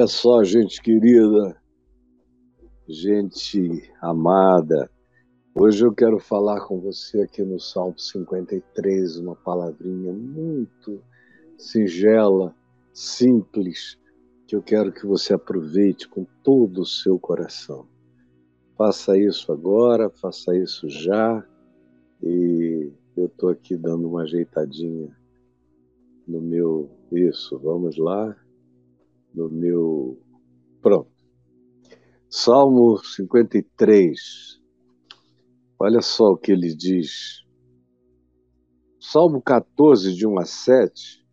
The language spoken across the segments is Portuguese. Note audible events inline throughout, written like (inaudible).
Olha só, gente querida, gente amada, hoje eu quero falar com você aqui no Salmo 53, uma palavrinha muito singela, simples, que eu quero que você aproveite com todo o seu coração. Faça isso agora, faça isso já, e eu estou aqui dando uma ajeitadinha no meu. Isso, vamos lá no meu. Pronto. Salmo 53. Olha só o que ele diz. Salmo 14, de 1 a 7,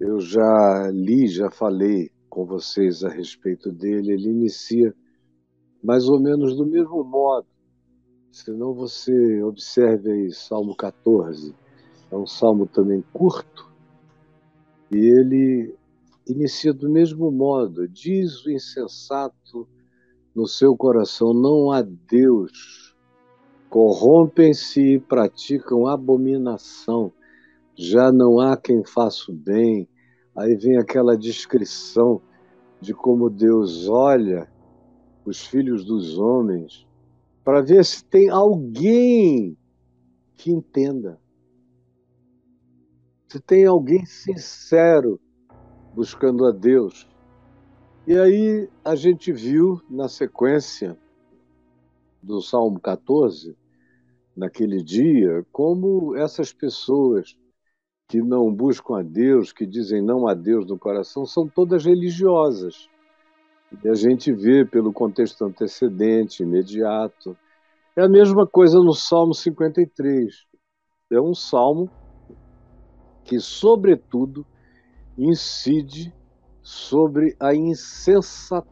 eu já li, já falei com vocês a respeito dele. Ele inicia mais ou menos do mesmo modo. Senão você observe aí Salmo 14. É um salmo também curto. E ele inicia do mesmo modo: diz o insensato no seu coração, não há Deus. Corrompem-se e praticam abominação. Já não há quem faça o bem. Aí vem aquela descrição de como Deus olha os filhos dos homens para ver se tem alguém que entenda. Se tem alguém sincero buscando a Deus. E aí a gente viu na sequência do Salmo 14, naquele dia, como essas pessoas que não buscam a Deus, que dizem não a Deus no coração, são todas religiosas. E a gente vê pelo contexto antecedente, imediato. É a mesma coisa no Salmo 53. É um salmo que, sobretudo, incide sobre a insensatez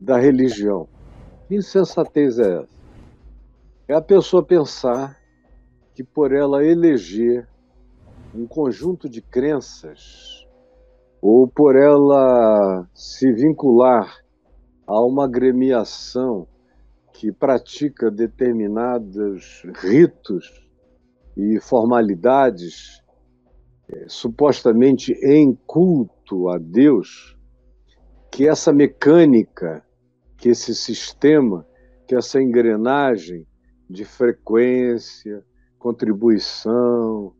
da religião. Que insensatez é essa? É a pessoa pensar que por ela eleger um conjunto de crenças ou por ela se vincular a uma agremiação que pratica determinados ritos e formalidades supostamente em culto a Deus, que essa mecânica, que esse sistema, que essa engrenagem de frequência, contribuição,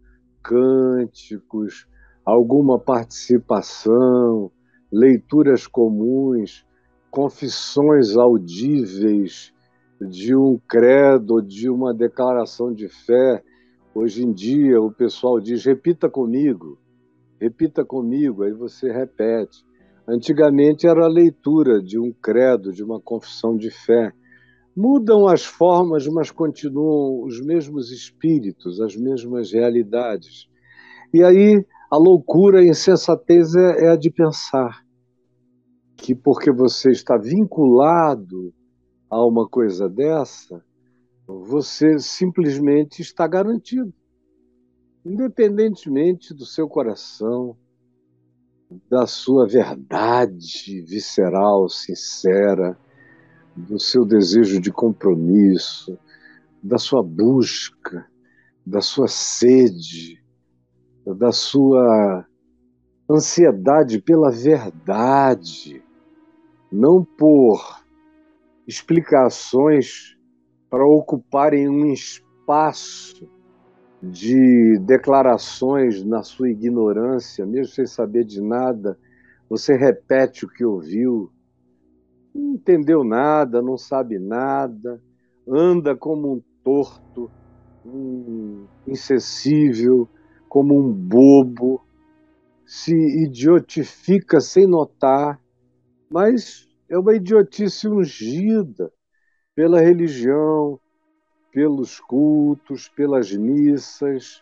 cânticos, alguma participação, leituras comuns, confissões audíveis de um credo, de uma declaração de fé, Hoje em dia o pessoal diz: repita comigo, repita comigo, aí você repete. Antigamente era a leitura de um credo, de uma confissão de fé. Mudam as formas, mas continuam os mesmos espíritos, as mesmas realidades. E aí a loucura, a insensatez é, é a de pensar que porque você está vinculado a uma coisa dessa, você simplesmente está garantido. Independentemente do seu coração, da sua verdade visceral, sincera, do seu desejo de compromisso, da sua busca, da sua sede, da sua ansiedade pela verdade, não por explicações para ocuparem um espaço de declarações na sua ignorância, mesmo sem saber de nada, você repete o que ouviu, não entendeu nada, não sabe nada, anda como um torto, um insensível, como um bobo, se idiotifica sem notar, mas é uma idiotice ungida pela religião, pelos cultos, pelas missas,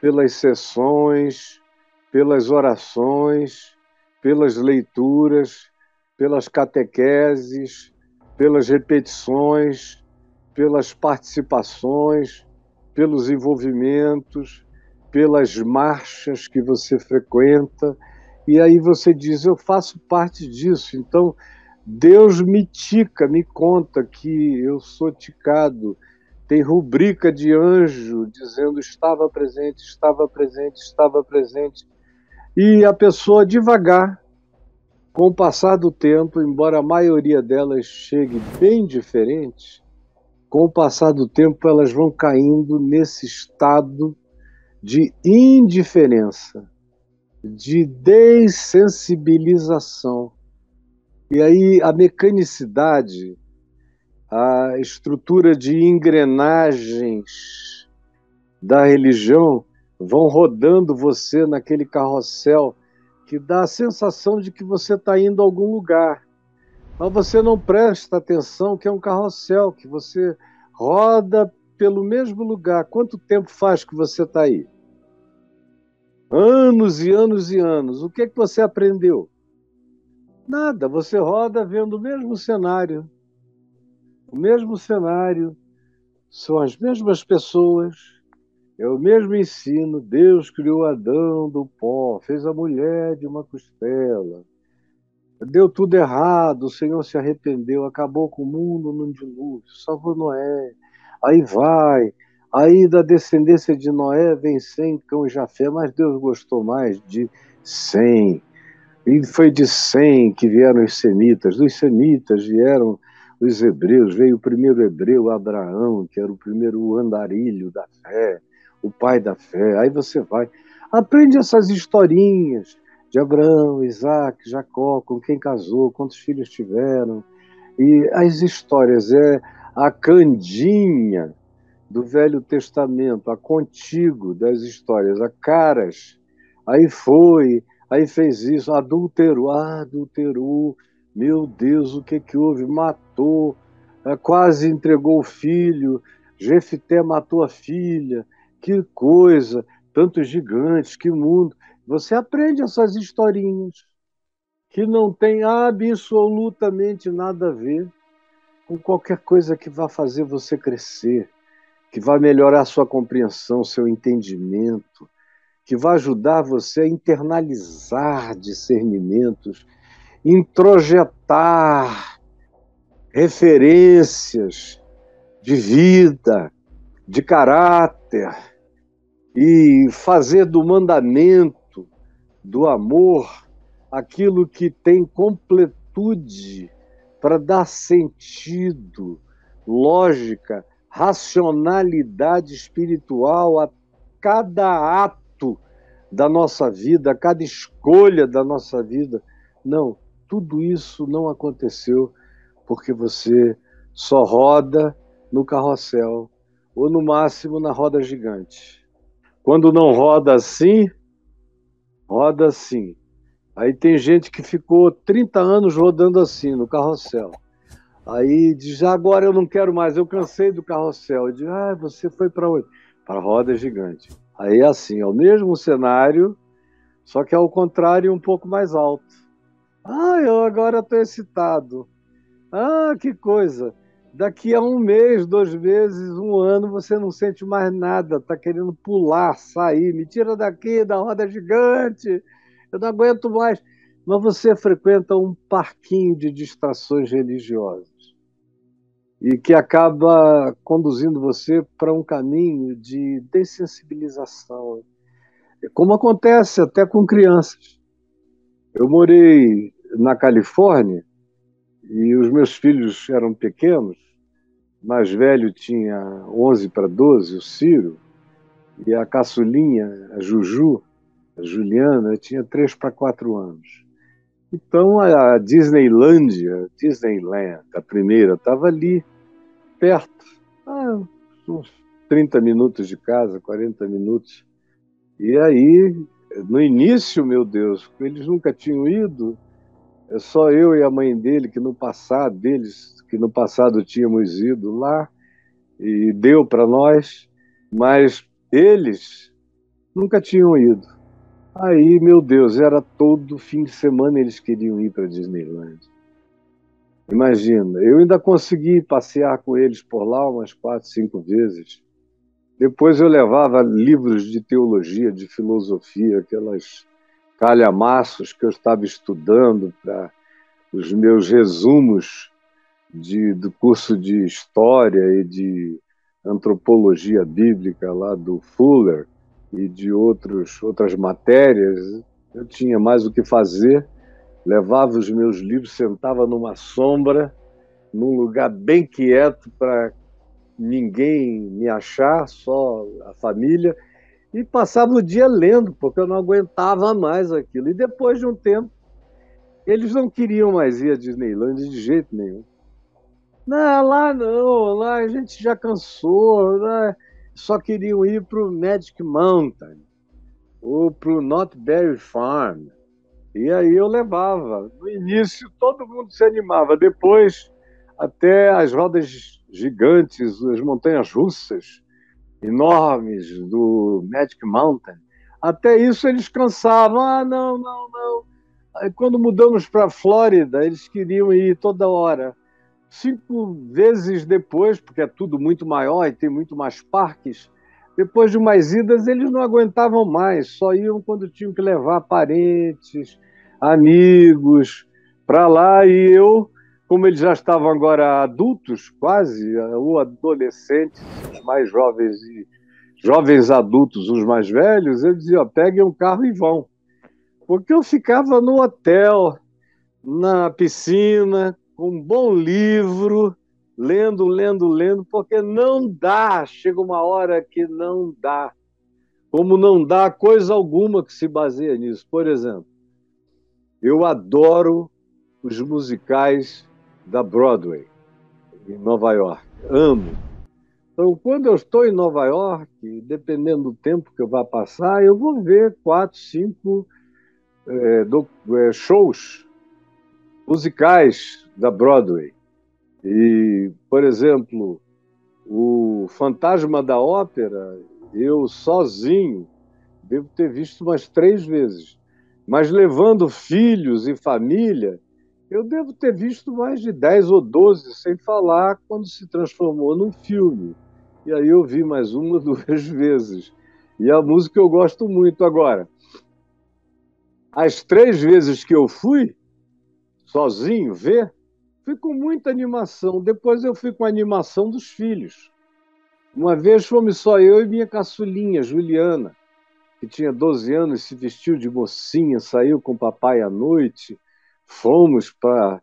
pelas sessões, pelas orações, pelas leituras, pelas catequeses, pelas repetições, pelas participações, pelos envolvimentos, pelas marchas que você frequenta. E aí você diz: Eu faço parte disso. Então, Deus me tica, me conta que eu sou ticado. Tem rubrica de anjo dizendo estava presente, estava presente, estava presente. E a pessoa devagar com o passar do tempo, embora a maioria delas chegue bem diferente, com o passar do tempo elas vão caindo nesse estado de indiferença, de dessensibilização. E aí a mecanicidade, a estrutura de engrenagens da religião vão rodando você naquele carrossel que dá a sensação de que você está indo a algum lugar. Mas você não presta atenção que é um carrossel, que você roda pelo mesmo lugar. Quanto tempo faz que você está aí? Anos e anos e anos. O que, é que você aprendeu? Nada. Você roda vendo o mesmo cenário. O mesmo cenário. São as mesmas pessoas é o mesmo ensino. Deus criou Adão do pó, fez a mulher de uma costela. Deu tudo errado, o Senhor se arrependeu, acabou com o mundo num dilúvio, salvou Noé. Aí vai, aí da descendência de Noé vem Sem, Cão e Jafé, mas Deus gostou mais de Sem. E foi de Sem que vieram os semitas, dos semitas vieram os hebreus, veio o primeiro hebreu, Abraão, que era o primeiro andarilho da fé o pai da fé. Aí você vai, aprende essas historinhas de Abraão, Isaac, Jacó, com quem casou, quantos filhos tiveram. E as histórias, é a candinha do Velho Testamento, a contigo das histórias, a caras. Aí foi, aí fez isso, adulterou, adulterou, meu Deus, o que que houve? Matou, eh, quase entregou o filho, Jefité matou a filha, que coisa, tantos gigantes, que mundo. Você aprende essas historinhas que não tem absolutamente nada a ver com qualquer coisa que vá fazer você crescer, que vai melhorar a sua compreensão, seu entendimento, que vai ajudar você a internalizar discernimentos, introjetar referências de vida, de caráter, e fazer do mandamento, do amor, aquilo que tem completude para dar sentido, lógica, racionalidade espiritual a cada ato da nossa vida, a cada escolha da nossa vida. Não, tudo isso não aconteceu porque você só roda no carrossel ou no máximo na roda gigante. Quando não roda assim, roda assim. Aí tem gente que ficou 30 anos rodando assim, no carrossel. Aí diz, agora eu não quero mais, eu cansei do carrossel. Eu digo, ah, você foi para onde? Para a roda gigante. Aí é assim, é o mesmo cenário, só que ao contrário, um pouco mais alto. Ah, eu agora estou excitado. Ah, que coisa daqui a um mês, dois meses, um ano, você não sente mais nada, está querendo pular, sair, me tira daqui da roda gigante, eu não aguento mais. Mas você frequenta um parquinho de distrações religiosas e que acaba conduzindo você para um caminho de dessensibilização, como acontece até com crianças. Eu morei na Califórnia e os meus filhos eram pequenos mais velho tinha 11 para 12, o Ciro, e a caçulinha, a Juju, a Juliana, tinha 3 para 4 anos. Então a Disneylândia, Disneyland, a primeira, estava ali, perto, ah, uns 30 minutos de casa, 40 minutos. E aí, no início, meu Deus, eles nunca tinham ido, é só eu e a mãe dele que no passado deles que no passado tínhamos ido lá e deu para nós, mas eles nunca tinham ido. Aí, meu Deus, era todo fim de semana eles queriam ir para Disneyland. Imagina, eu ainda consegui passear com eles por lá umas quatro, cinco vezes. Depois eu levava livros de teologia, de filosofia, aquelas calhamaços que eu estava estudando para os meus resumos de, do curso de História e de Antropologia Bíblica lá do Fuller e de outros, outras matérias, eu tinha mais o que fazer levava os meus livros, sentava numa sombra, num lugar bem quieto para ninguém me achar, só a família, e passava o dia lendo, porque eu não aguentava mais aquilo. E depois de um tempo, eles não queriam mais ir à Disneyland de jeito nenhum. Não, lá não, lá a gente já cansou, né? Só queriam ir para o Magic Mountain ou para o Not Berry Farm. E aí eu levava. No início todo mundo se animava, depois até as rodas gigantes, as montanhas russas enormes do Magic Mountain. Até isso eles cansavam. Ah, não, não, não. Aí, quando mudamos para a Flórida, eles queriam ir toda hora. Cinco vezes depois, porque é tudo muito maior e tem muito mais parques, depois de umas idas, eles não aguentavam mais, só iam quando tinham que levar parentes, amigos para lá. E eu, como eles já estavam agora adultos, quase, ou adolescentes, os mais jovens e jovens adultos, os mais velhos, eu dizia: peguem um carro e vão. Porque eu ficava no hotel, na piscina, com um bom livro, lendo, lendo, lendo, porque não dá, chega uma hora que não dá. Como não dá coisa alguma que se baseia nisso. Por exemplo, eu adoro os musicais da Broadway, em Nova York. Amo. Então, quando eu estou em Nova York, dependendo do tempo que eu vá passar, eu vou ver quatro, cinco é, do, é, shows musicais da Broadway. E, por exemplo, o Fantasma da Ópera, eu sozinho devo ter visto umas três vezes. Mas levando filhos e família, eu devo ter visto mais de 10 ou 12, sem falar quando se transformou num filme. E aí eu vi mais uma, duas (laughs) vezes. E a música eu gosto muito agora. As três vezes que eu fui, sozinho, ver, fui com muita animação. Depois eu fui com a animação dos filhos. Uma vez fomos só eu e minha caçulinha, Juliana, que tinha 12 anos, se vestiu de mocinha, saiu com o papai à noite. Fomos para.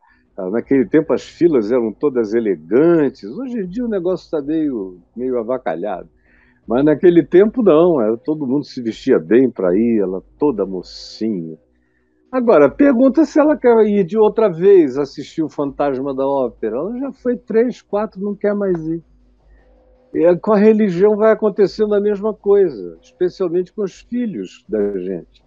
Naquele tempo as filas eram todas elegantes. Hoje em dia o negócio está meio, meio avacalhado. Mas naquele tempo não, era, todo mundo se vestia bem para ir, ela toda mocinha. Agora, pergunta se ela quer ir de outra vez assistir o Fantasma da Ópera. Ela já foi três, quatro, não quer mais ir. E com a religião vai acontecendo a mesma coisa, especialmente com os filhos da gente.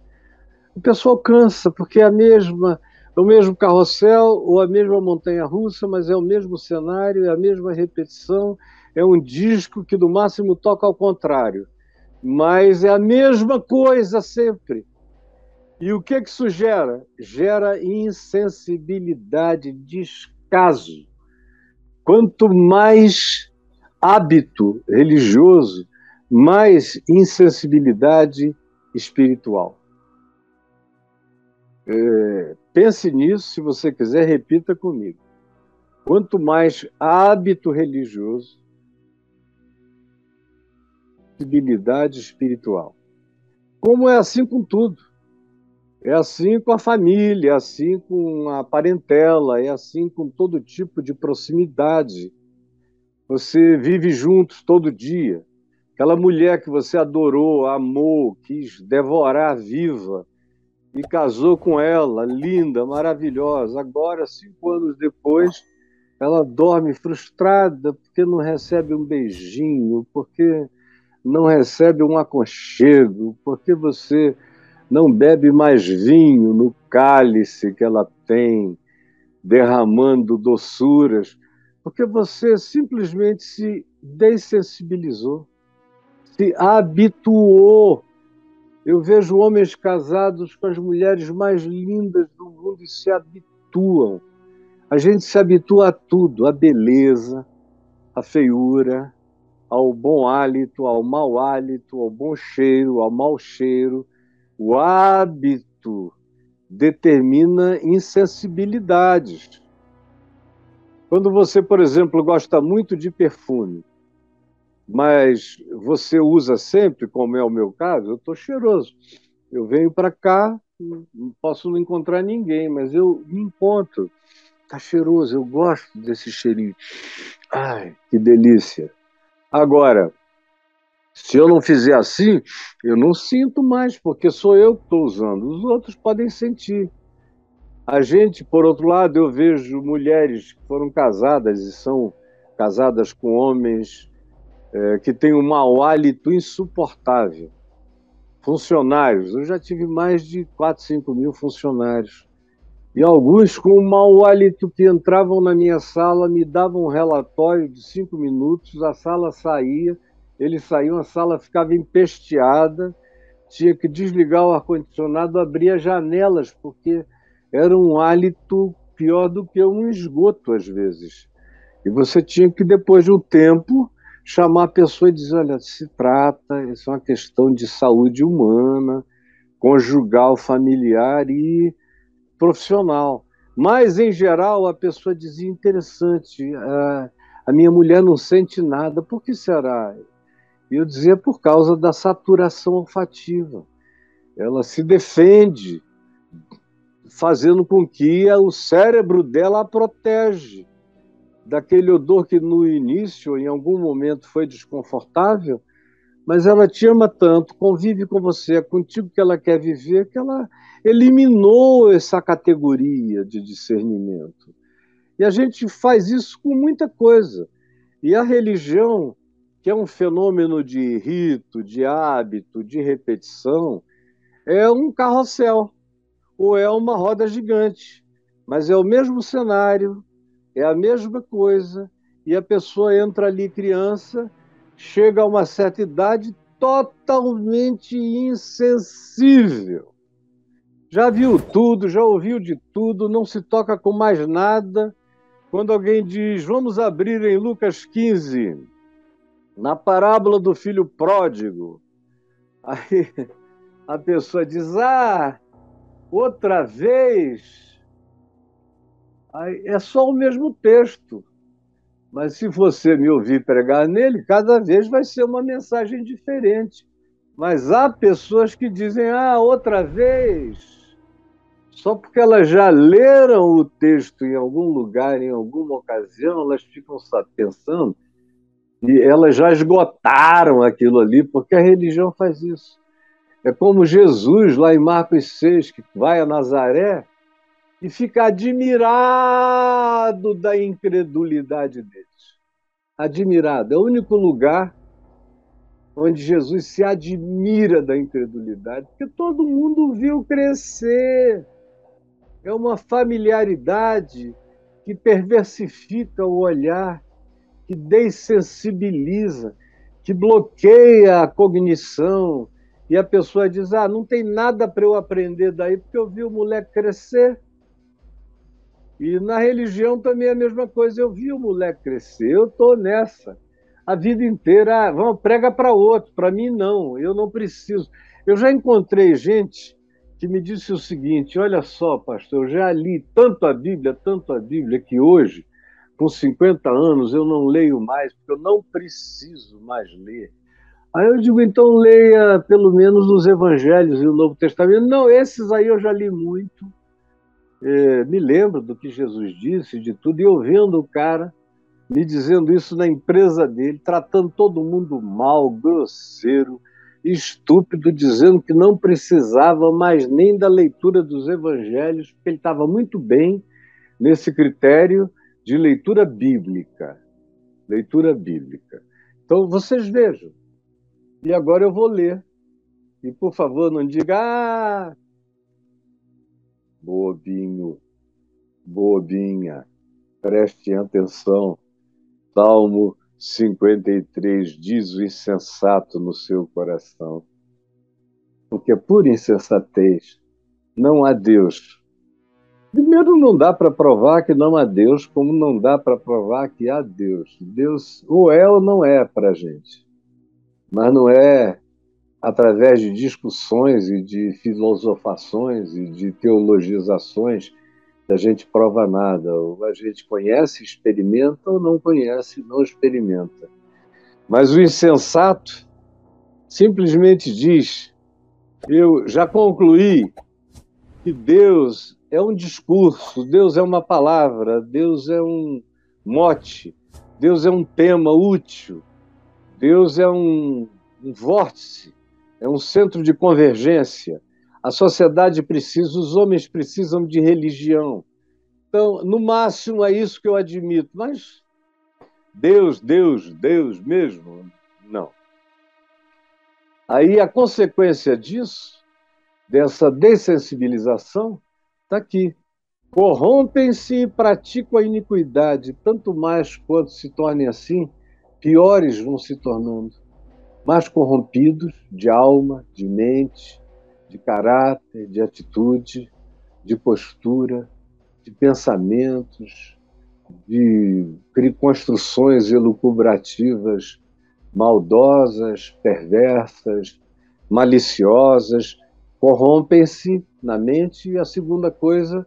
O pessoal cansa, porque é a mesma, é o mesmo carrossel ou a mesma montanha russa, mas é o mesmo cenário, é a mesma repetição, é um disco que no máximo toca ao contrário, mas é a mesma coisa sempre. E o que que isso gera? Gera insensibilidade, descaso. Quanto mais hábito religioso, mais insensibilidade espiritual. É, pense nisso, se você quiser, repita comigo. Quanto mais hábito religioso, sensibilidade espiritual. Como é assim com tudo. É assim com a família, é assim com a parentela, é assim com todo tipo de proximidade. Você vive juntos todo dia. Aquela mulher que você adorou, amou, quis devorar viva e casou com ela, linda, maravilhosa. Agora, cinco anos depois, ela dorme frustrada porque não recebe um beijinho, porque não recebe um aconchego, porque você não bebe mais vinho no cálice que ela tem, derramando doçuras, porque você simplesmente se dessensibilizou, se habituou. Eu vejo homens casados com as mulheres mais lindas do mundo e se habituam. A gente se habitua a tudo, à beleza, à feiura, ao bom hálito, ao mau hálito, ao bom cheiro, ao mau cheiro. O hábito determina insensibilidades. Quando você, por exemplo, gosta muito de perfume, mas você usa sempre, como é o meu caso, eu estou cheiroso. Eu venho para cá, posso não encontrar ninguém, mas eu me encontro. Tá cheiroso, eu gosto desse cheirinho. Ai, que delícia. Agora, se eu não fizer assim, eu não sinto mais, porque sou eu que estou usando. Os outros podem sentir. A gente, por outro lado, eu vejo mulheres que foram casadas e são casadas com homens é, que têm um mau hálito insuportável. Funcionários, eu já tive mais de 4, 5 mil funcionários. E alguns com um mau hálito que entravam na minha sala, me davam um relatório de cinco minutos, a sala saía, eles saíam, a sala ficava empesteada, tinha que desligar o ar-condicionado, abrir as janelas, porque era um hálito pior do que um esgoto, às vezes. E você tinha que, depois de um tempo, chamar a pessoa e dizer: olha, se trata, isso é uma questão de saúde humana, conjugal, familiar e profissional. Mas, em geral, a pessoa dizia: interessante, a, a minha mulher não sente nada, por que será? E eu dizia: por causa da saturação olfativa. Ela se defende fazendo com que o cérebro dela a protege daquele odor que no início, em algum momento, foi desconfortável, mas ela te ama tanto, convive com você, é contigo que ela quer viver, que ela eliminou essa categoria de discernimento. E a gente faz isso com muita coisa. E a religião, que é um fenômeno de rito, de hábito, de repetição, é um carrossel ou é uma roda gigante. Mas é o mesmo cenário, é a mesma coisa, e a pessoa entra ali criança, chega a uma certa idade totalmente insensível. Já viu tudo, já ouviu de tudo, não se toca com mais nada. Quando alguém diz, vamos abrir em Lucas 15, na parábola do filho pródigo, aí a pessoa diz, ah, outra vez. É só o mesmo texto. Mas se você me ouvir pregar nele, cada vez vai ser uma mensagem diferente. Mas há pessoas que dizem, ah, outra vez. Só porque elas já leram o texto em algum lugar, em alguma ocasião, elas ficam pensando e elas já esgotaram aquilo ali, porque a religião faz isso. É como Jesus, lá em Marcos 6, que vai a Nazaré e fica admirado da incredulidade deles. Admirado. É o único lugar onde Jesus se admira da incredulidade, porque todo mundo viu crescer. É uma familiaridade que perversifica o olhar, que dessensibiliza, que bloqueia a cognição, e a pessoa diz: Ah, não tem nada para eu aprender daí, porque eu vi o moleque crescer. E na religião também é a mesma coisa. Eu vi o moleque crescer, eu estou nessa. A vida inteira, ah, vamos, prega para outro, para mim não, eu não preciso. Eu já encontrei gente que me disse o seguinte: olha só, pastor, eu já li tanto a Bíblia, tanto a Bíblia, que hoje, com 50 anos, eu não leio mais, porque eu não preciso mais ler. Aí eu digo, então leia pelo menos os Evangelhos e o Novo Testamento. Não, esses aí eu já li muito. É, me lembro do que Jesus disse, de tudo, e ouvindo o cara me dizendo isso na empresa dele, tratando todo mundo mal, grosseiro, estúpido, dizendo que não precisava mais nem da leitura dos evangelhos, porque ele estava muito bem nesse critério de leitura bíblica. Leitura bíblica. Então, vocês vejam, e agora eu vou ler. E por favor, não diga, ah, bobinho, bobinha, preste atenção. Salmo 53 diz o insensato no seu coração. Porque por insensatez não há Deus. Primeiro, não dá para provar que não há Deus, como não dá para provar que há Deus. Deus ou é ou não é para a gente mas não é através de discussões e de filosofações e de teologizações que a gente prova nada. Ou a gente conhece, experimenta, ou não conhece, não experimenta. Mas o insensato simplesmente diz: Eu já concluí que Deus é um discurso, Deus é uma palavra, Deus é um mote, Deus é um tema útil, Deus é um, um vórtice, é um centro de convergência. A sociedade precisa, os homens precisam de religião. Então, no máximo, é isso que eu admito, mas Deus, Deus, Deus mesmo, não. Aí a consequência disso, dessa dessensibilização, está aqui. Corrompem-se e praticam a iniquidade, tanto mais quanto se tornem assim, piores vão se tornando. Mais corrompidos de alma, de mente, de caráter, de atitude, de postura, de pensamentos, de construções elucubrativas maldosas, perversas, maliciosas, corrompem-se na mente. E a segunda coisa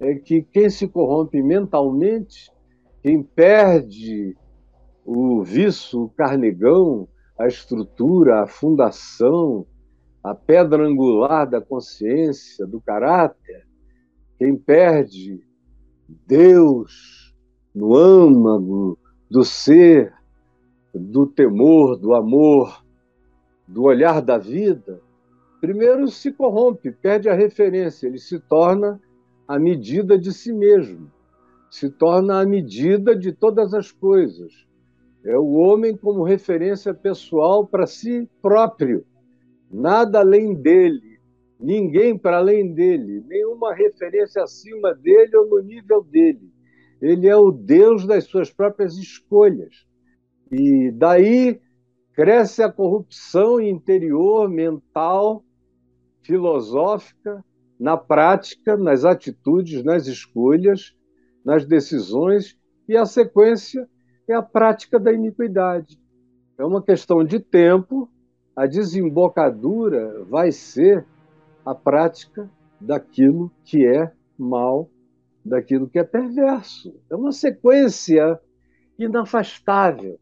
é que quem se corrompe mentalmente, quem perde o viço, o carnegão, a estrutura, a fundação, a pedra angular da consciência, do caráter, quem perde Deus no âmago do ser, do temor, do amor, do olhar da vida, primeiro se corrompe, perde a referência, ele se torna a medida de si mesmo, se torna a medida de todas as coisas. É o homem como referência pessoal para si próprio, nada além dele, ninguém para além dele, nenhuma referência acima dele ou no nível dele. Ele é o Deus das suas próprias escolhas. E daí cresce a corrupção interior, mental, filosófica, na prática, nas atitudes, nas escolhas, nas decisões, e a sequência é a prática da iniquidade. É uma questão de tempo, a desembocadura vai ser a prática daquilo que é mal, daquilo que é perverso. É uma sequência inafastável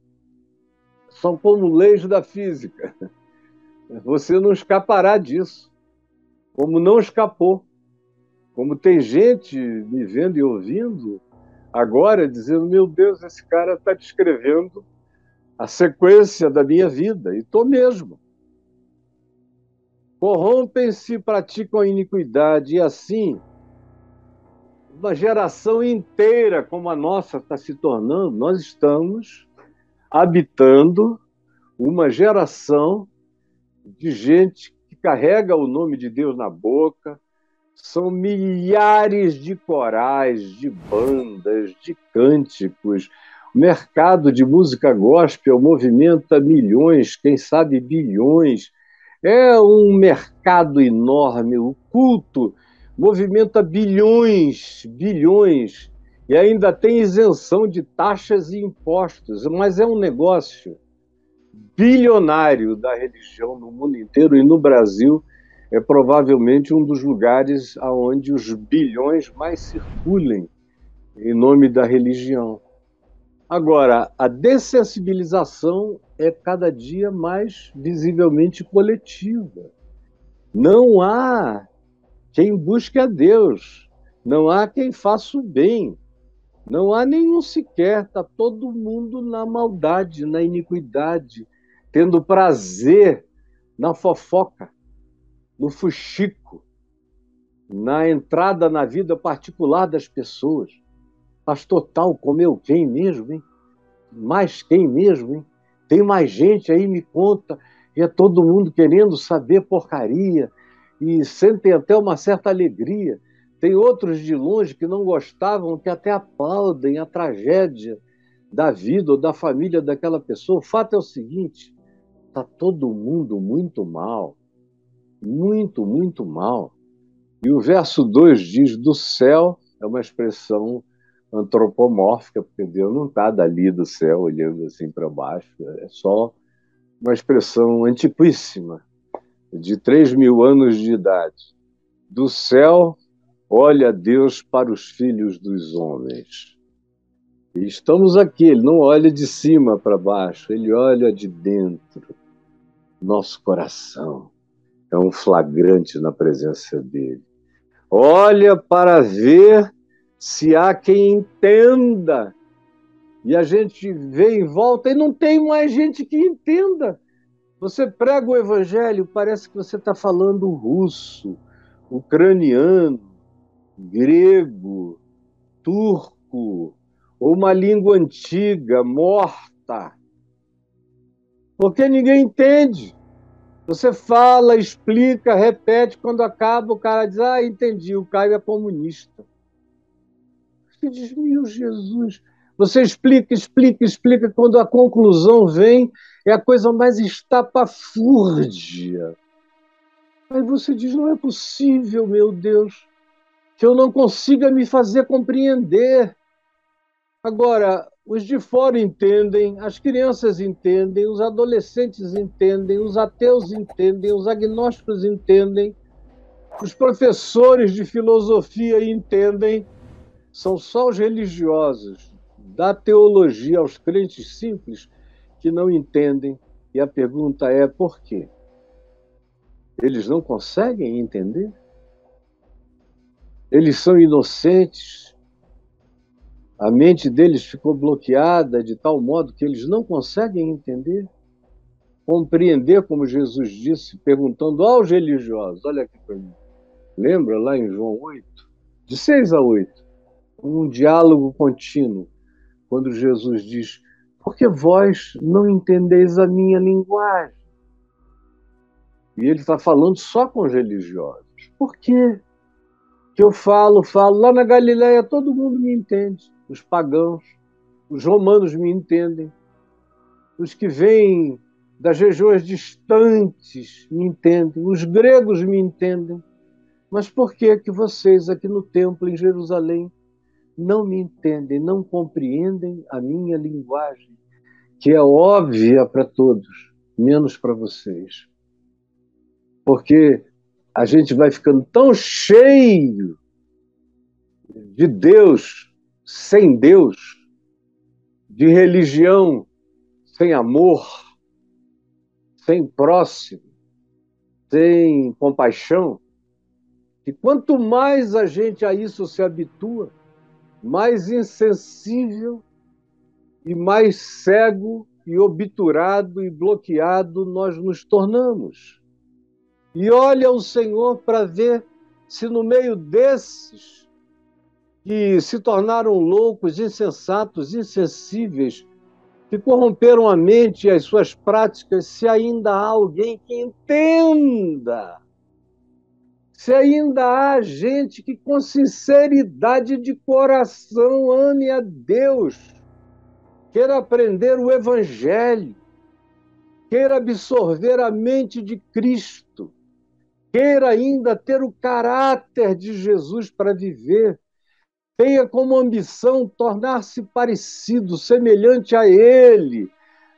são como leis da física. Você não escapará disso. Como não escapou. Como tem gente me vendo e ouvindo agora dizendo: meu Deus, esse cara está descrevendo a sequência da minha vida. E estou mesmo. Corrompem-se praticam a iniquidade, e assim, uma geração inteira como a nossa está se tornando, nós estamos habitando uma geração de gente carrega o nome de Deus na boca. São milhares de corais, de bandas, de cânticos. O mercado de música gospel movimenta milhões, quem sabe bilhões. É um mercado enorme. O culto movimenta bilhões, bilhões e ainda tem isenção de taxas e impostos, mas é um negócio bilionário da religião no mundo inteiro e no Brasil é provavelmente um dos lugares aonde os bilhões mais circulem em nome da religião. Agora, a dessensibilização é cada dia mais visivelmente coletiva. Não há quem busque a Deus, não há quem faça o bem. Não há nenhum sequer, está todo mundo na maldade, na iniquidade, tendo prazer na fofoca, no fuxico, na entrada na vida particular das pessoas. Pastor tal comeu quem mesmo, hein? Mais quem mesmo, hein? Tem mais gente aí, me conta, e é todo mundo querendo saber porcaria, e sentem até uma certa alegria tem outros de longe que não gostavam, que até aplaudem a tragédia da vida ou da família daquela pessoa. O fato é o seguinte: está todo mundo muito mal. Muito, muito mal. E o verso 2 diz: do céu, é uma expressão antropomórfica, porque Deus não está dali do céu olhando assim para baixo, é só uma expressão antiquíssima, de 3 mil anos de idade. Do céu Olha Deus para os filhos dos homens. E estamos aqui, ele não olha de cima para baixo, ele olha de dentro, nosso coração. é um flagrante na presença dele. Olha para ver se há quem entenda. E a gente vê em volta e não tem mais gente que entenda. Você prega o evangelho, parece que você está falando russo, ucraniano, grego, turco, ou uma língua antiga, morta. Porque ninguém entende. Você fala, explica, repete, quando acaba o cara diz, ah, entendi, o Caio é comunista. Você diz, meu Jesus. Você explica, explica, explica, quando a conclusão vem, é a coisa mais estapafúrdia. Aí você diz, não é possível, meu Deus, que eu não consiga me fazer compreender. Agora, os de fora entendem, as crianças entendem, os adolescentes entendem, os ateus entendem, os agnósticos entendem, os professores de filosofia entendem, são só os religiosos da teologia aos crentes simples que não entendem. E a pergunta é por quê? Eles não conseguem entender? Eles são inocentes, a mente deles ficou bloqueada de tal modo que eles não conseguem entender, compreender, como Jesus disse, perguntando aos religiosos: olha aqui para mim. Lembra lá em João 8? De 6 a 8. Um diálogo contínuo, quando Jesus diz: Porque vós não entendeis a minha linguagem? E ele está falando só com os religiosos. Por quê? Que eu falo, falo. Lá na Galileia todo mundo me entende os pagãos, os romanos me entendem, os que vêm das regiões distantes me entendem, os gregos me entendem. Mas por que que vocês aqui no templo em Jerusalém não me entendem, não compreendem a minha linguagem, que é óbvia para todos, menos para vocês? Porque a gente vai ficando tão cheio de Deus sem Deus, de religião sem amor, sem próximo, sem compaixão, e quanto mais a gente a isso se habitua, mais insensível e mais cego e obturado e bloqueado nós nos tornamos. E olha o Senhor para ver se no meio desses que se tornaram loucos, insensatos, insensíveis, que corromperam a mente e as suas práticas, se ainda há alguém que entenda, se ainda há gente que com sinceridade de coração ame a Deus, queira aprender o Evangelho, queira absorver a mente de Cristo, queira ainda ter o caráter de Jesus para viver, tenha como ambição tornar-se parecido, semelhante a Ele,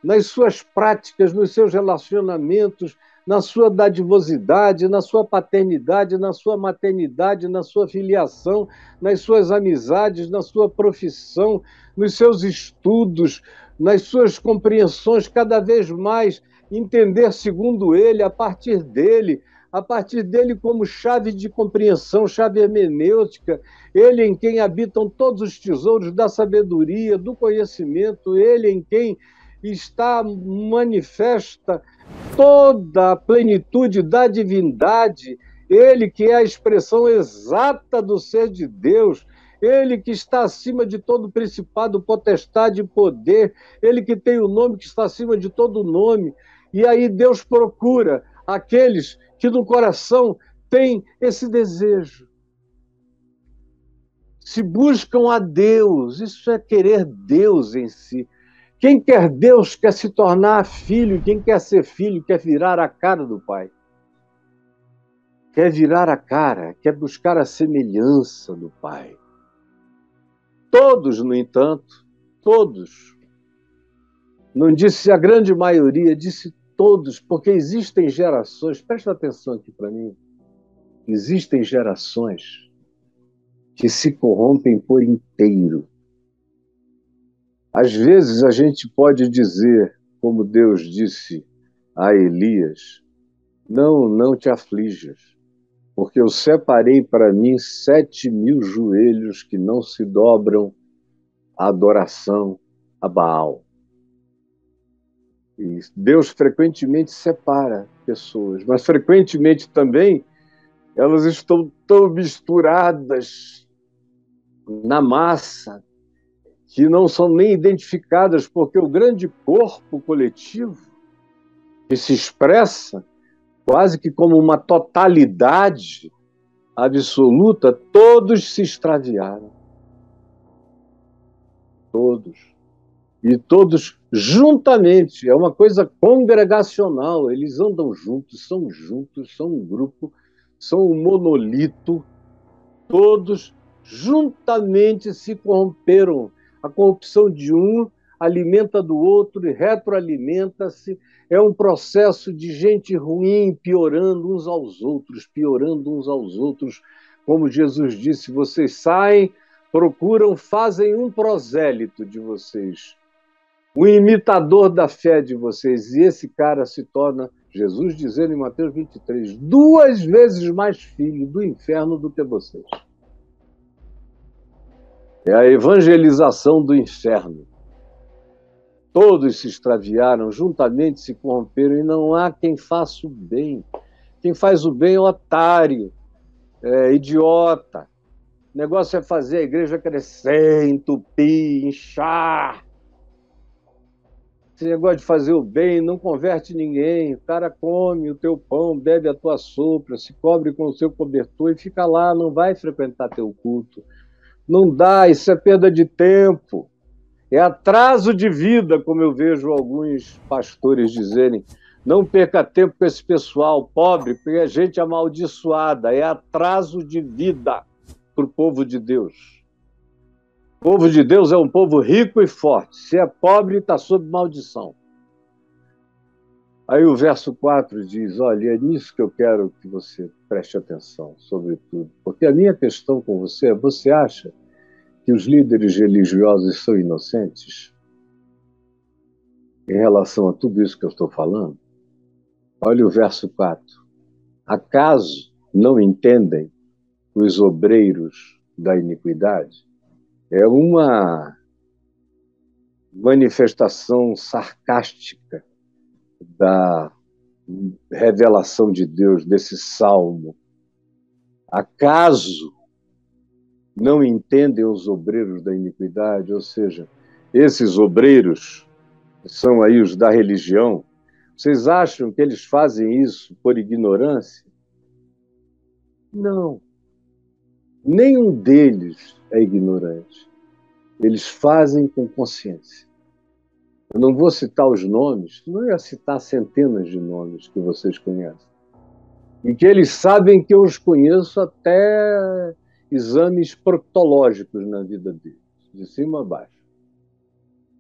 nas suas práticas, nos seus relacionamentos, na sua dadivosidade, na sua paternidade, na sua maternidade, na sua filiação, nas suas amizades, na sua profissão, nos seus estudos, nas suas compreensões, cada vez mais entender segundo Ele, a partir dele, a partir dele como chave de compreensão, chave hermenêutica, ele em quem habitam todos os tesouros da sabedoria, do conhecimento, ele em quem está manifesta toda a plenitude da divindade, ele que é a expressão exata do ser de Deus, ele que está acima de todo principado, potestade e poder, ele que tem o nome que está acima de todo nome. E aí Deus procura aqueles que no coração têm esse desejo. Se buscam a Deus, isso é querer Deus em si. Quem quer Deus quer se tornar filho, quem quer ser filho quer virar a cara do Pai. Quer virar a cara, quer buscar a semelhança do Pai. Todos, no entanto, todos, não disse a grande maioria, disse todos, porque existem gerações, presta atenção aqui para mim, existem gerações que se corrompem por inteiro. Às vezes a gente pode dizer, como Deus disse a Elias, Não, não te aflijas, porque eu separei para mim sete mil joelhos que não se dobram à adoração a Baal. Deus frequentemente separa pessoas, mas frequentemente também elas estão tão misturadas na massa que não são nem identificadas, porque o grande corpo coletivo que se expressa quase que como uma totalidade absoluta, todos se extraviaram. Todos. E todos juntamente, é uma coisa congregacional, eles andam juntos, são juntos, são um grupo, são um monolito, todos juntamente se corromperam. A corrupção de um alimenta do outro e retroalimenta-se. É um processo de gente ruim piorando uns aos outros, piorando uns aos outros. Como Jesus disse, vocês saem, procuram, fazem um prosélito de vocês, o imitador da fé de vocês. E esse cara se torna, Jesus dizendo em Mateus 23, duas vezes mais filho do inferno do que vocês. É a evangelização do inferno. Todos se extraviaram, juntamente se corromperam, e não há quem faça o bem. Quem faz o bem é otário, é idiota. O negócio é fazer a igreja crescer, entupir, inchar. Esse negócio de fazer o bem não converte ninguém. O cara come o teu pão, bebe a tua sopa, se cobre com o seu cobertor e fica lá, não vai frequentar teu culto. Não dá, isso é perda de tempo. É atraso de vida, como eu vejo alguns pastores dizerem. Não perca tempo com esse pessoal pobre, porque é gente amaldiçoada. É atraso de vida para o povo de Deus. O povo de Deus é um povo rico e forte. Se é pobre, está sob maldição. Aí o verso 4 diz: Olha, é nisso que eu quero que você preste atenção, sobretudo. Porque a minha questão com você é: você acha que os líderes religiosos são inocentes em relação a tudo isso que eu estou falando? Olha o verso 4. Acaso não entendem os obreiros da iniquidade? É uma manifestação sarcástica da revelação de Deus, desse salmo. Acaso não entendem os obreiros da iniquidade, ou seja, esses obreiros são aí os da religião. Vocês acham que eles fazem isso por ignorância? Não. Nenhum deles é ignorante. Eles fazem com consciência. Eu não vou citar os nomes, não ia citar centenas de nomes que vocês conhecem. E que eles sabem que eu os conheço até exames proctológicos na vida deles, de cima a baixo.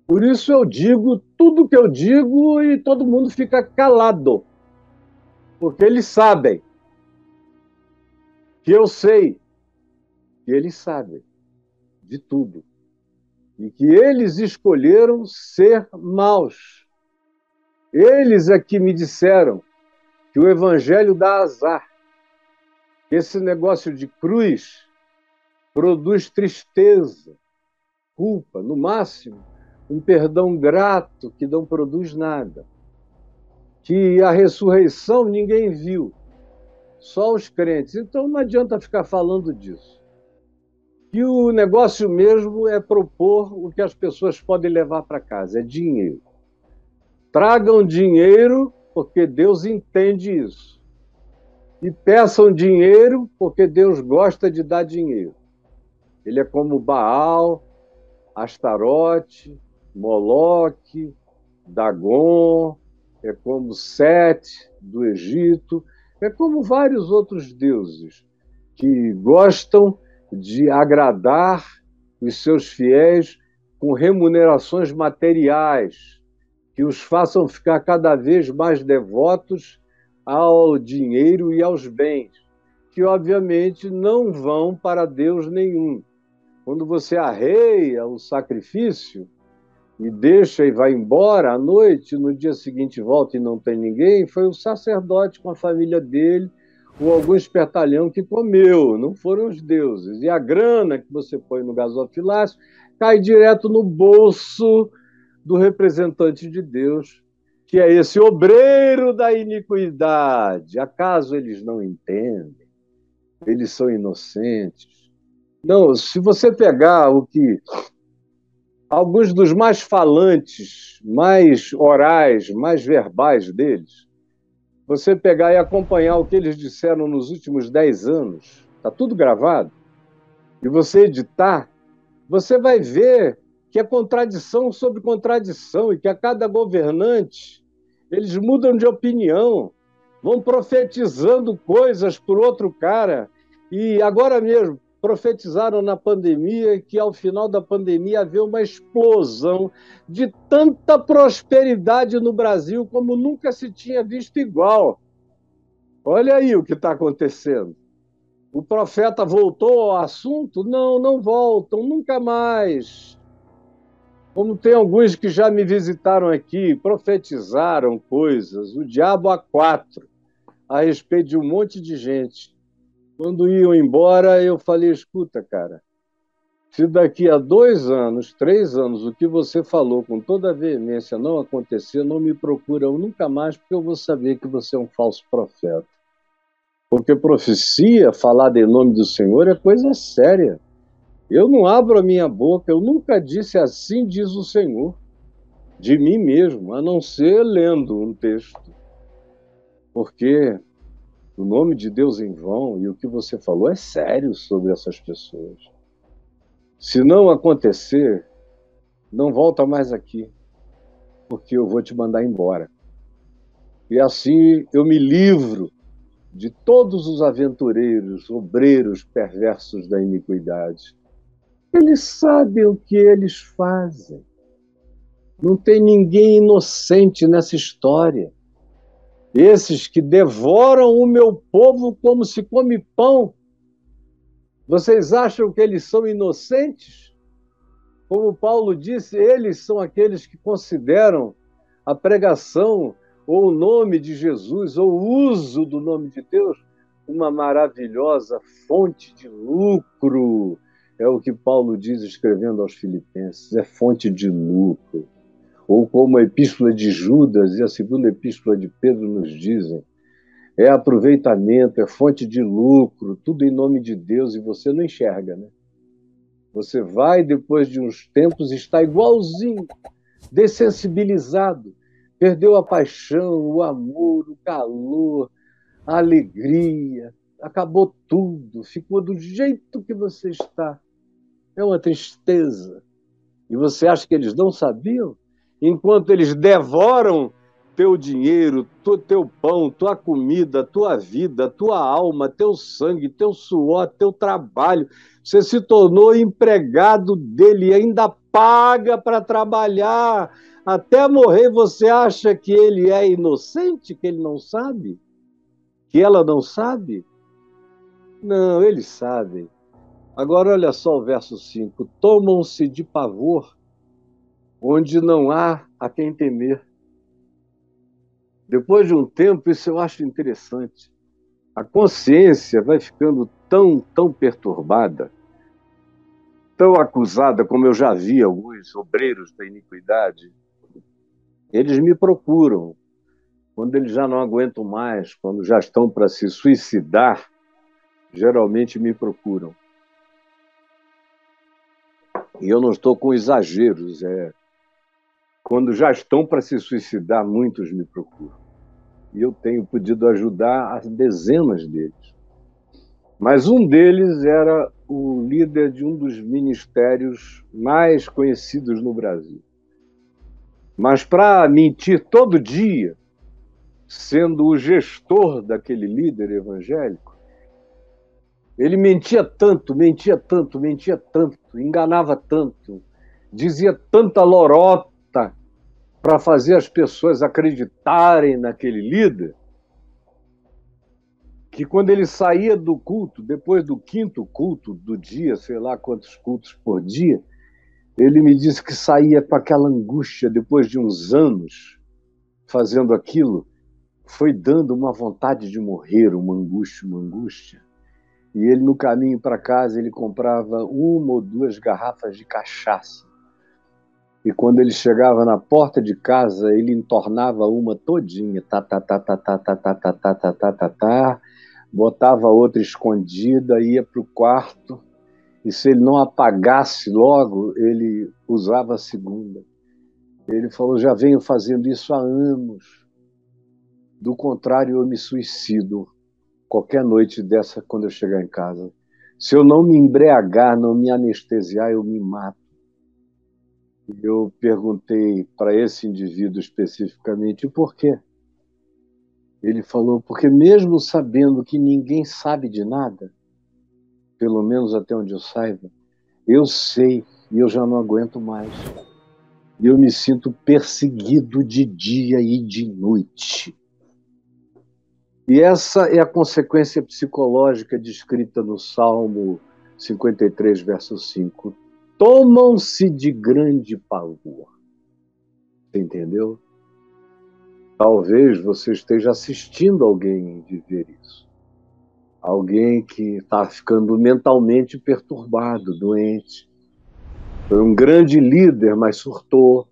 Por isso eu digo tudo que eu digo e todo mundo fica calado, porque eles sabem que eu sei que eles sabem de tudo e que eles escolheram ser maus. Eles é que me disseram que o evangelho dá azar. Esse negócio de cruz produz tristeza, culpa, no máximo, um perdão grato que não produz nada. Que a ressurreição ninguém viu, só os crentes. Então não adianta ficar falando disso. E o negócio mesmo é propor o que as pessoas podem levar para casa, é dinheiro. Tragam dinheiro, porque Deus entende isso. E peçam dinheiro, porque Deus gosta de dar dinheiro. Ele é como Baal, Astarote, Moloque, Dagon, é como Sete do Egito, é como vários outros deuses que gostam de agradar os seus fiéis com remunerações materiais, que os façam ficar cada vez mais devotos ao dinheiro e aos bens, que obviamente não vão para Deus nenhum. Quando você arreia o sacrifício, e deixa e vai embora à noite, no dia seguinte volta e não tem ninguém, foi o sacerdote com a família dele ou algum espertalhão que comeu, não foram os deuses. E a grana que você põe no gasofilácio cai direto no bolso do representante de Deus, que é esse obreiro da iniquidade. Acaso eles não entendem? Eles são inocentes. Não, se você pegar o que alguns dos mais falantes, mais orais, mais verbais deles, você pegar e acompanhar o que eles disseram nos últimos dez anos, está tudo gravado, e você editar, você vai ver que é contradição sobre contradição e que a cada governante eles mudam de opinião, vão profetizando coisas por outro cara. E agora mesmo, profetizaram na pandemia que ao final da pandemia havia uma explosão de tanta prosperidade no Brasil como nunca se tinha visto igual. Olha aí o que está acontecendo. O profeta voltou ao assunto? Não, não voltam, nunca mais. Como tem alguns que já me visitaram aqui, profetizaram coisas, o diabo a quatro, a respeito de um monte de gente. Quando iam embora, eu falei: escuta, cara, se daqui a dois anos, três anos, o que você falou com toda a veemência não acontecer, não me procura nunca mais, porque eu vou saber que você é um falso profeta. Porque profecia, falar em nome do Senhor, é coisa séria. Eu não abro a minha boca, eu nunca disse assim, diz o Senhor, de mim mesmo, a não ser lendo um texto. Porque o nome de Deus em vão e o que você falou é sério sobre essas pessoas. Se não acontecer, não volta mais aqui, porque eu vou te mandar embora. E assim eu me livro de todos os aventureiros, obreiros perversos da iniquidade. Eles sabem o que eles fazem. Não tem ninguém inocente nessa história. Esses que devoram o meu povo como se come pão. Vocês acham que eles são inocentes? Como Paulo disse, eles são aqueles que consideram a pregação ou o nome de Jesus ou o uso do nome de Deus uma maravilhosa fonte de lucro. É o que Paulo diz escrevendo aos Filipenses: é fonte de lucro ou como a epístola de Judas e a segunda epístola de Pedro nos dizem, é aproveitamento, é fonte de lucro, tudo em nome de Deus e você não enxerga, né? Você vai, depois de uns tempos, está igualzinho, dessensibilizado, perdeu a paixão, o amor, o calor, a alegria, acabou tudo, ficou do jeito que você está. É uma tristeza. E você acha que eles não sabiam? Enquanto eles devoram teu dinheiro, teu pão, tua comida, tua vida, tua alma, teu sangue, teu suor, teu trabalho. Você se tornou empregado dele e ainda paga para trabalhar. Até morrer, você acha que ele é inocente, que ele não sabe? Que ela não sabe? Não, eles sabem. Agora, olha só o verso 5: tomam-se de pavor onde não há a quem temer. Depois de um tempo, isso eu acho interessante. A consciência vai ficando tão, tão perturbada, tão acusada, como eu já vi alguns obreiros da iniquidade. Eles me procuram quando eles já não aguentam mais, quando já estão para se suicidar, geralmente me procuram. E eu não estou com exageros, é quando já estão para se suicidar, muitos me procuram. E eu tenho podido ajudar as dezenas deles. Mas um deles era o líder de um dos ministérios mais conhecidos no Brasil. Mas para mentir todo dia, sendo o gestor daquele líder evangélico, ele mentia tanto, mentia tanto, mentia tanto, enganava tanto, dizia tanta lorota para fazer as pessoas acreditarem naquele líder, que quando ele saía do culto, depois do quinto culto do dia, sei lá quantos cultos por dia, Ele me disse que saía com aquela angústia depois de uns anos fazendo aquilo, foi dando uma vontade de morrer, uma angústia, uma angústia. E ele, no caminho para casa, ele comprava uma ou duas garrafas de cachaça. E quando ele chegava na porta de casa, ele entornava uma todinha, tá, tá, tá, tá, tá, tá, tá, tá, tá, tá, tá, tá, tá, botava outra escondida, ia para o quarto, e se ele não apagasse logo, ele usava a segunda. Ele falou: já venho fazendo isso há anos. Do contrário, eu me suicido qualquer noite dessa quando eu chegar em casa. Se eu não me embriagar, não me anestesiar, eu me mato. Eu perguntei para esse indivíduo especificamente por quê. Ele falou: porque mesmo sabendo que ninguém sabe de nada, pelo menos até onde eu saiba, eu sei e eu já não aguento mais. Eu me sinto perseguido de dia e de noite. E essa é a consequência psicológica descrita no Salmo 53, verso 5. Tomam-se de grande pavor. Entendeu? Talvez você esteja assistindo alguém viver isso alguém que está ficando mentalmente perturbado, doente. Foi um grande líder, mas surtou.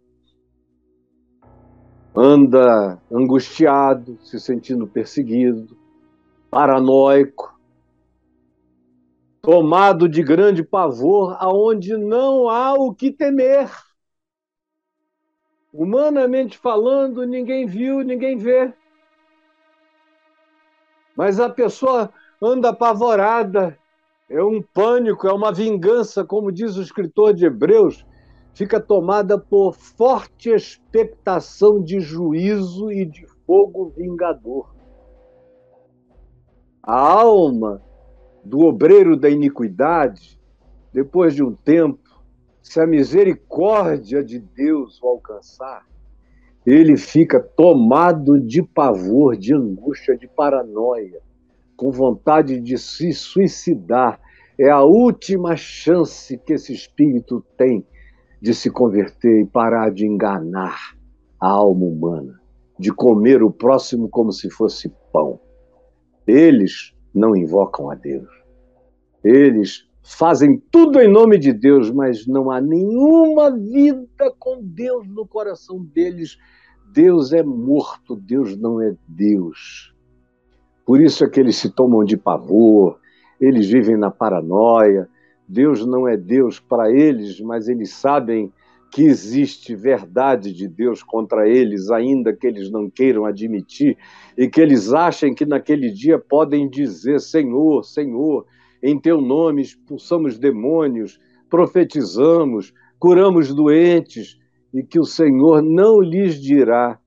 Anda angustiado, se sentindo perseguido, paranoico, tomado de grande pavor, aonde não há o que temer. Humanamente falando, ninguém viu, ninguém vê. Mas a pessoa anda apavorada. É um pânico, é uma vingança, como diz o escritor de Hebreus, fica tomada por forte expectação de juízo e de fogo vingador. A alma do obreiro da iniquidade, depois de um tempo, se a misericórdia de Deus o alcançar, ele fica tomado de pavor, de angústia, de paranoia com vontade de se suicidar. É a última chance que esse espírito tem de se converter e parar de enganar a alma humana, de comer o próximo como se fosse pão. Eles não invocam a Deus. Eles fazem tudo em nome de Deus, mas não há nenhuma vida com Deus no coração deles. Deus é morto, Deus não é Deus. Por isso é que eles se tomam de pavor, eles vivem na paranoia. Deus não é Deus para eles, mas eles sabem que existe verdade de Deus contra eles, ainda que eles não queiram admitir, e que eles achem que naquele dia podem dizer: Senhor, Senhor, em teu nome expulsamos demônios, profetizamos, curamos doentes, e que o Senhor não lhes dirá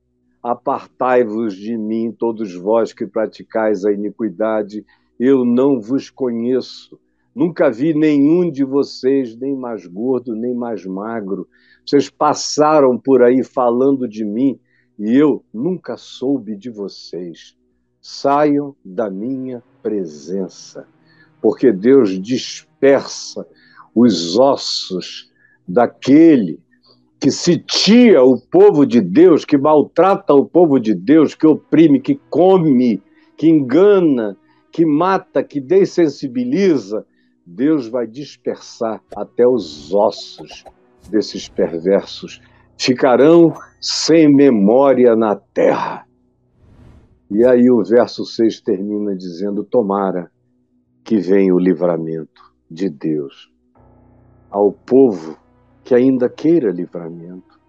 Apartai-vos de mim, todos vós que praticais a iniquidade, eu não vos conheço. Nunca vi nenhum de vocês, nem mais gordo, nem mais magro. Vocês passaram por aí falando de mim e eu nunca soube de vocês. Saiam da minha presença, porque Deus dispersa os ossos daquele que sitia o povo de Deus, que maltrata o povo de Deus, que oprime, que come, que engana, que mata, que dessensibiliza, Deus vai dispersar até os ossos desses perversos. Ficarão sem memória na terra. E aí o verso 6 termina dizendo: Tomara que venha o livramento de Deus ao povo que ainda queira livramento,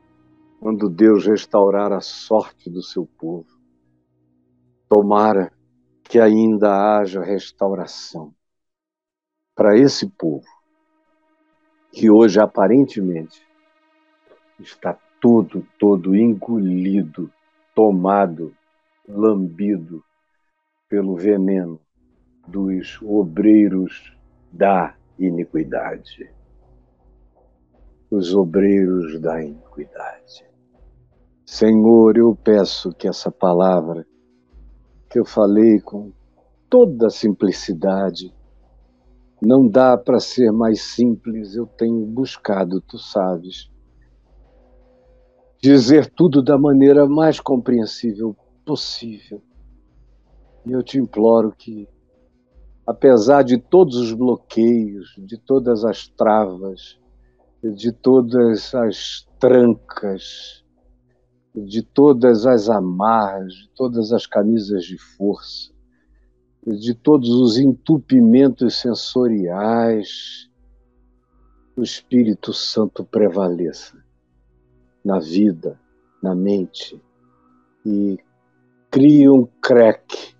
quando Deus restaurar a sorte do seu povo. Tomara que ainda haja restauração para esse povo, que hoje aparentemente está todo, todo engolido, tomado, lambido pelo veneno dos obreiros da iniquidade os obreiros da iniquidade. Senhor, eu peço que essa palavra que eu falei com toda a simplicidade, Não dá para ser mais simples, eu tenho buscado, tu sabes. Dizer tudo da maneira mais compreensível possível. E eu te imploro que, apesar de todos os bloqueios, de todas as travas, de todas as trancas, de todas as amarras, de todas as camisas de força, de todos os entupimentos sensoriais, o Espírito Santo prevaleça na vida, na mente e crie um crack,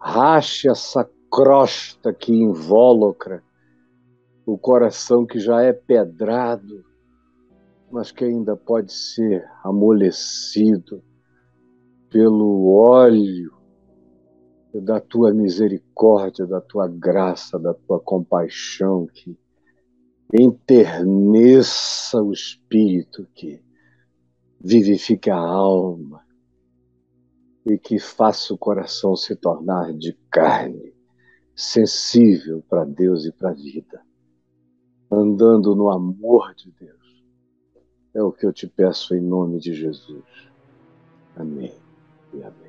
rache essa crosta que invólucra o coração que já é pedrado, mas que ainda pode ser amolecido pelo óleo da tua misericórdia, da tua graça, da tua compaixão, que enterneça o espírito, que vivifique a alma e que faça o coração se tornar de carne, sensível para Deus e para a vida, andando no amor de Deus. É o que eu te peço em nome de Jesus. Amém e amém.